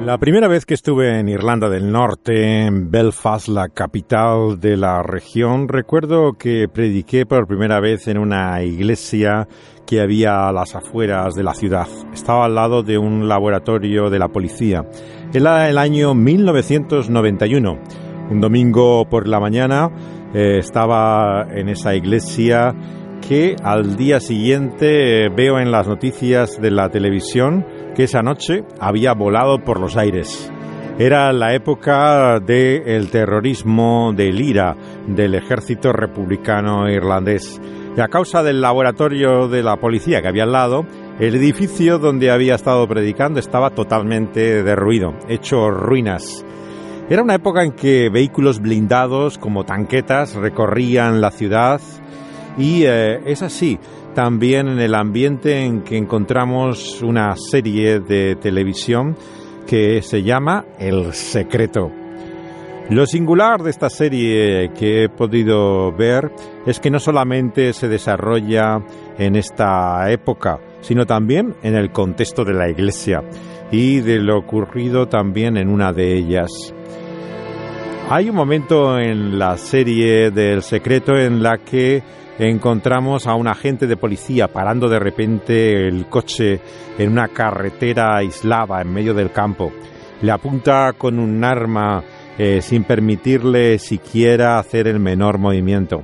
La primera vez que estuve en Irlanda del Norte, en Belfast, la capital de la región, recuerdo que prediqué por primera vez en una iglesia que había a las afueras de la ciudad. Estaba al lado de un laboratorio de la policía. Era el año 1991. Un domingo por la mañana eh, estaba en esa iglesia que al día siguiente eh, veo en las noticias de la televisión que esa noche había volado por los aires. Era la época del terrorismo del IRA, del ejército republicano irlandés. Y a causa del laboratorio de la policía que había al lado, el edificio donde había estado predicando estaba totalmente derruido, hecho ruinas. Era una época en que vehículos blindados como tanquetas recorrían la ciudad y eh, es así también en el ambiente en que encontramos una serie de televisión que se llama El Secreto. Lo singular de esta serie que he podido ver es que no solamente se desarrolla en esta época, sino también en el contexto de la Iglesia y de lo ocurrido también en una de ellas. Hay un momento en la serie del secreto en la que encontramos a un agente de policía parando de repente el coche en una carretera aislada en medio del campo. Le apunta con un arma eh, sin permitirle siquiera hacer el menor movimiento.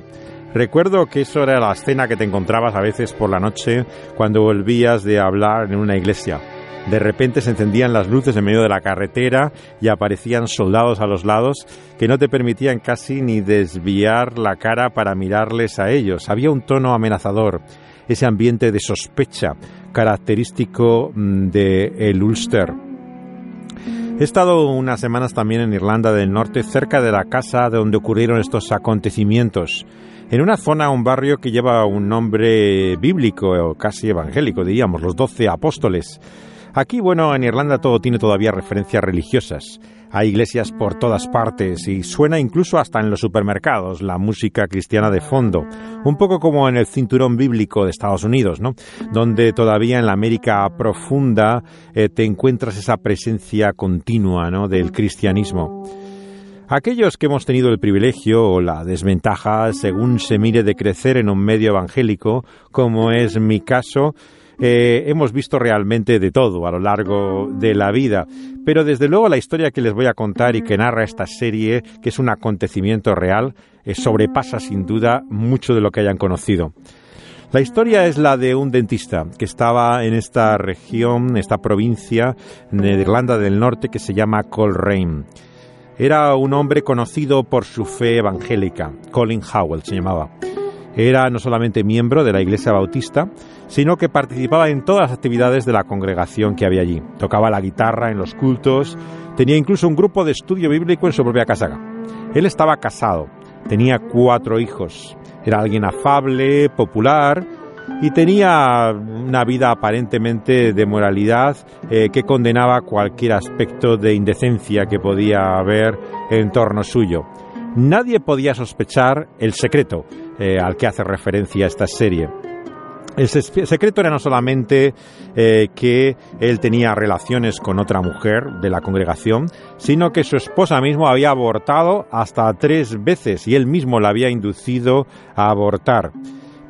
Recuerdo que eso era la escena que te encontrabas a veces por la noche cuando volvías de hablar en una iglesia. De repente se encendían las luces en medio de la carretera y aparecían soldados a los lados que no te permitían casi ni desviar la cara para mirarles a ellos. Había un tono amenazador, ese ambiente de sospecha característico mm, de el Ulster. He estado unas semanas también en Irlanda del Norte, cerca de la casa de donde ocurrieron estos acontecimientos, en una zona, un barrio que lleva un nombre bíblico o casi evangélico, diríamos, los doce apóstoles. Aquí, bueno, en Irlanda todo tiene todavía referencias religiosas. Hay iglesias por todas partes y suena incluso hasta en los supermercados la música cristiana de fondo, un poco como en el cinturón bíblico de Estados Unidos, ¿no? Donde todavía en la América profunda eh, te encuentras esa presencia continua, ¿no? Del cristianismo. Aquellos que hemos tenido el privilegio o la desventaja, según se mire, de crecer en un medio evangélico, como es mi caso, hemos visto realmente de todo a lo largo de la vida, pero desde luego la historia que les voy a contar y que narra esta serie, que es un acontecimiento real, eh, sobrepasa sin duda mucho de lo que hayan conocido. La historia es la de un dentista que estaba en esta región, esta provincia de Irlanda del Norte que se llama Coleraine. Era un hombre conocido por su fe evangélica, Colin Howell se llamaba. Era no solamente miembro de la Iglesia Bautista, sino que participaba en todas las actividades de la congregación que había allí. Tocaba la guitarra en los cultos, tenía incluso un grupo de estudio bíblico en su propia casa. Él estaba casado, tenía cuatro hijos, era alguien afable, popular y tenía una vida aparentemente de moralidad eh, que condenaba cualquier aspecto de indecencia que podía haber en torno suyo. Nadie podía sospechar el secreto eh, al que hace referencia esta serie. El secreto era no solamente eh, que él tenía relaciones con otra mujer de la congregación, sino que su esposa mismo había abortado hasta tres veces y él mismo la había inducido a abortar.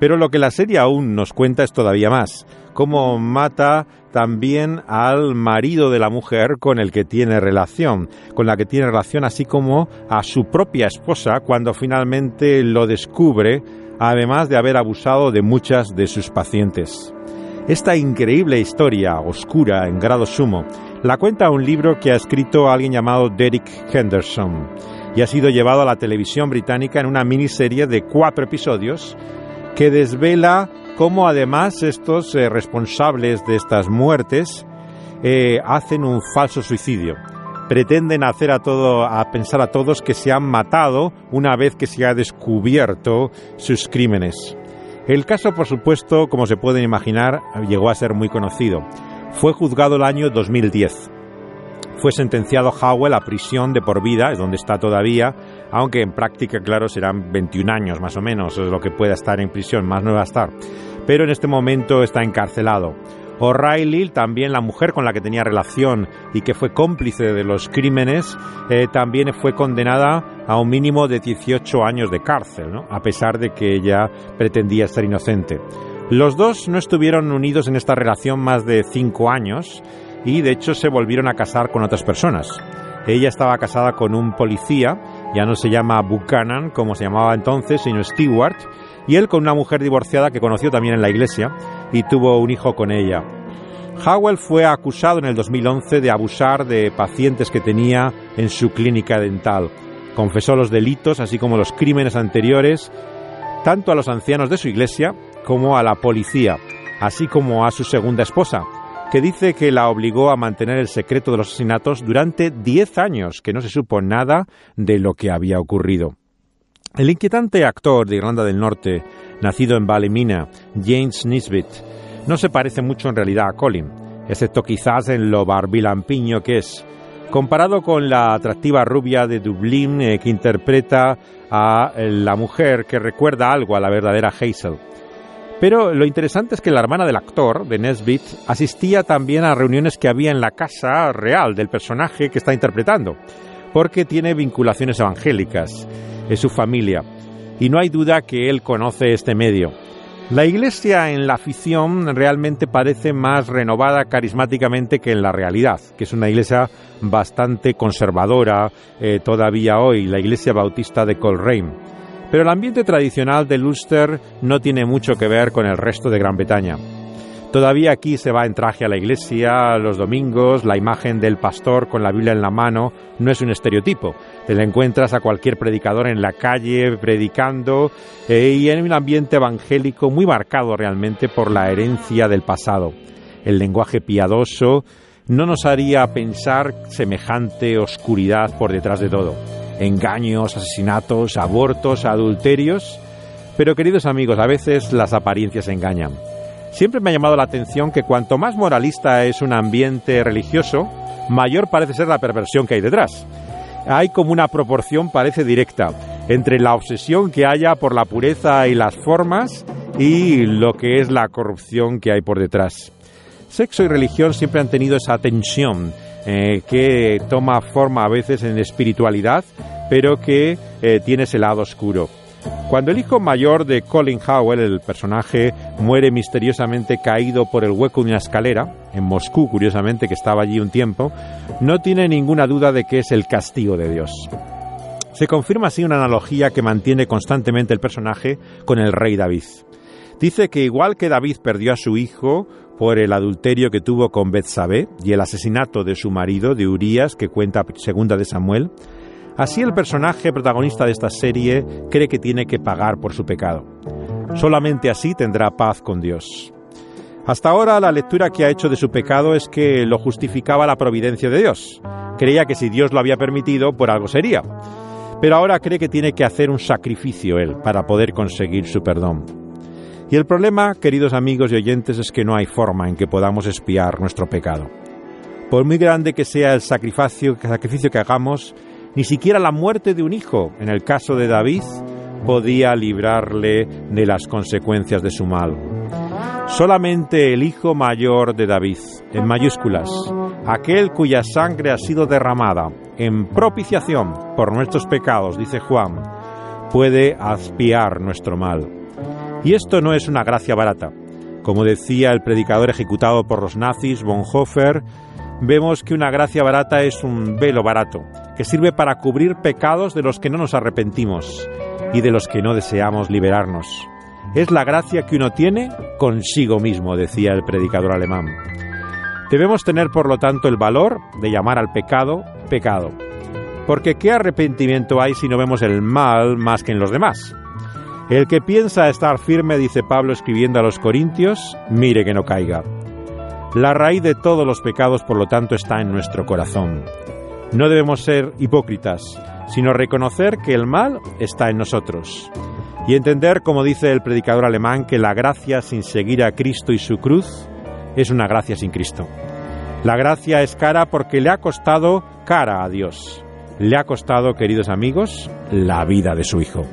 Pero lo que la serie aún nos cuenta es todavía más, cómo mata también al marido de la mujer con el que tiene relación, con la que tiene relación, así como a su propia esposa cuando finalmente lo descubre además de haber abusado de muchas de sus pacientes. Esta increíble historia, oscura en grado sumo, la cuenta un libro que ha escrito alguien llamado Derek Henderson y ha sido llevado a la televisión británica en una miniserie de cuatro episodios que desvela cómo además estos eh, responsables de estas muertes eh, hacen un falso suicidio pretenden hacer a todo, a pensar a todos que se han matado una vez que se ha descubierto sus crímenes. El caso, por supuesto, como se pueden imaginar, llegó a ser muy conocido. Fue juzgado el año 2010. Fue sentenciado Howell a prisión de por vida, es donde está todavía, aunque en práctica, claro, serán 21 años más o menos, es lo que pueda estar en prisión, más no va a estar. Pero en este momento está encarcelado. O'Reilly, también la mujer con la que tenía relación y que fue cómplice de los crímenes, eh, también fue condenada a un mínimo de 18 años de cárcel, a pesar de que ella pretendía ser inocente. Los dos no estuvieron unidos en esta relación más de cinco años y de hecho se volvieron a casar con otras personas. Ella estaba casada con un policía, ya no se llama Buchanan como se llamaba entonces, sino Stewart, y él con una mujer divorciada que conoció también en la iglesia y tuvo un hijo con ella. Howell fue acusado en el 2011 de abusar de pacientes que tenía en su clínica dental. Confesó los delitos, así como los crímenes anteriores, tanto a los ancianos de su iglesia como a la policía, así como a su segunda esposa, que dice que la obligó a mantener el secreto de los asesinatos durante 10 años, que no se supo nada de lo que había ocurrido. El inquietante actor de Irlanda del Norte, nacido en Ballymena, James Nisbet, no se parece mucho en realidad a Colin, excepto quizás en lo barbilampiño que es. Comparado con la atractiva rubia de Dublín eh, que interpreta a eh, la mujer que recuerda algo a la verdadera Hazel. Pero lo interesante es que la hermana del actor, de Nesbitt, asistía también a reuniones que había en la casa real del personaje que está interpretando, porque tiene vinculaciones evangélicas es su familia, y no hay duda que él conoce este medio. La iglesia en la ficción realmente parece más renovada carismáticamente que en la realidad, que es una iglesia bastante conservadora eh, todavía hoy, la iglesia bautista de Coleraine. Pero el ambiente tradicional de Luster no tiene mucho que ver con el resto de Gran Bretaña. Todavía aquí se va en traje a la iglesia los domingos, la imagen del pastor con la Biblia en la mano no es un estereotipo. Te la encuentras a cualquier predicador en la calle predicando eh, y en un ambiente evangélico muy marcado realmente por la herencia del pasado. El lenguaje piadoso no nos haría pensar semejante oscuridad por detrás de todo. Engaños, asesinatos, abortos, adulterios. Pero queridos amigos, a veces las apariencias engañan. Siempre me ha llamado la atención que cuanto más moralista es un ambiente religioso, mayor parece ser la perversión que hay detrás. Hay como una proporción, parece directa, entre la obsesión que haya por la pureza y las formas y lo que es la corrupción que hay por detrás. Sexo y religión siempre han tenido esa tensión eh, que toma forma a veces en espiritualidad, pero que eh, tiene ese lado oscuro. Cuando el hijo mayor de Colin Howell, el personaje, muere misteriosamente caído por el hueco de una escalera, en Moscú, curiosamente, que estaba allí un tiempo, no tiene ninguna duda de que es el castigo de Dios. Se confirma así una analogía que mantiene constantemente el personaje con el rey David. Dice que igual que David perdió a su hijo por el adulterio que tuvo con Betsabé y el asesinato de su marido, de Urías, que cuenta segunda de Samuel, Así el personaje protagonista de esta serie cree que tiene que pagar por su pecado. Solamente así tendrá paz con Dios. Hasta ahora la lectura que ha hecho de su pecado es que lo justificaba la providencia de Dios. Creía que si Dios lo había permitido, por algo sería. Pero ahora cree que tiene que hacer un sacrificio él para poder conseguir su perdón. Y el problema, queridos amigos y oyentes, es que no hay forma en que podamos espiar nuestro pecado. Por muy grande que sea el sacrificio, el sacrificio que hagamos, ni siquiera la muerte de un hijo, en el caso de David, podía librarle de las consecuencias de su mal. Solamente el hijo mayor de David, en mayúsculas, aquel cuya sangre ha sido derramada en propiciación por nuestros pecados, dice Juan, puede aspiar nuestro mal. Y esto no es una gracia barata. Como decía el predicador ejecutado por los nazis, Bonhoeffer, vemos que una gracia barata es un velo barato, que sirve para cubrir pecados de los que no nos arrepentimos y de los que no deseamos liberarnos. Es la gracia que uno tiene consigo mismo, decía el predicador alemán. Debemos tener, por lo tanto, el valor de llamar al pecado pecado. Porque ¿qué arrepentimiento hay si no vemos el mal más que en los demás? El que piensa estar firme, dice Pablo escribiendo a los Corintios, mire que no caiga. La raíz de todos los pecados, por lo tanto, está en nuestro corazón. No debemos ser hipócritas, sino reconocer que el mal está en nosotros. Y entender, como dice el predicador alemán, que la gracia sin seguir a Cristo y su cruz es una gracia sin Cristo. La gracia es cara porque le ha costado cara a Dios. Le ha costado, queridos amigos, la vida de su Hijo.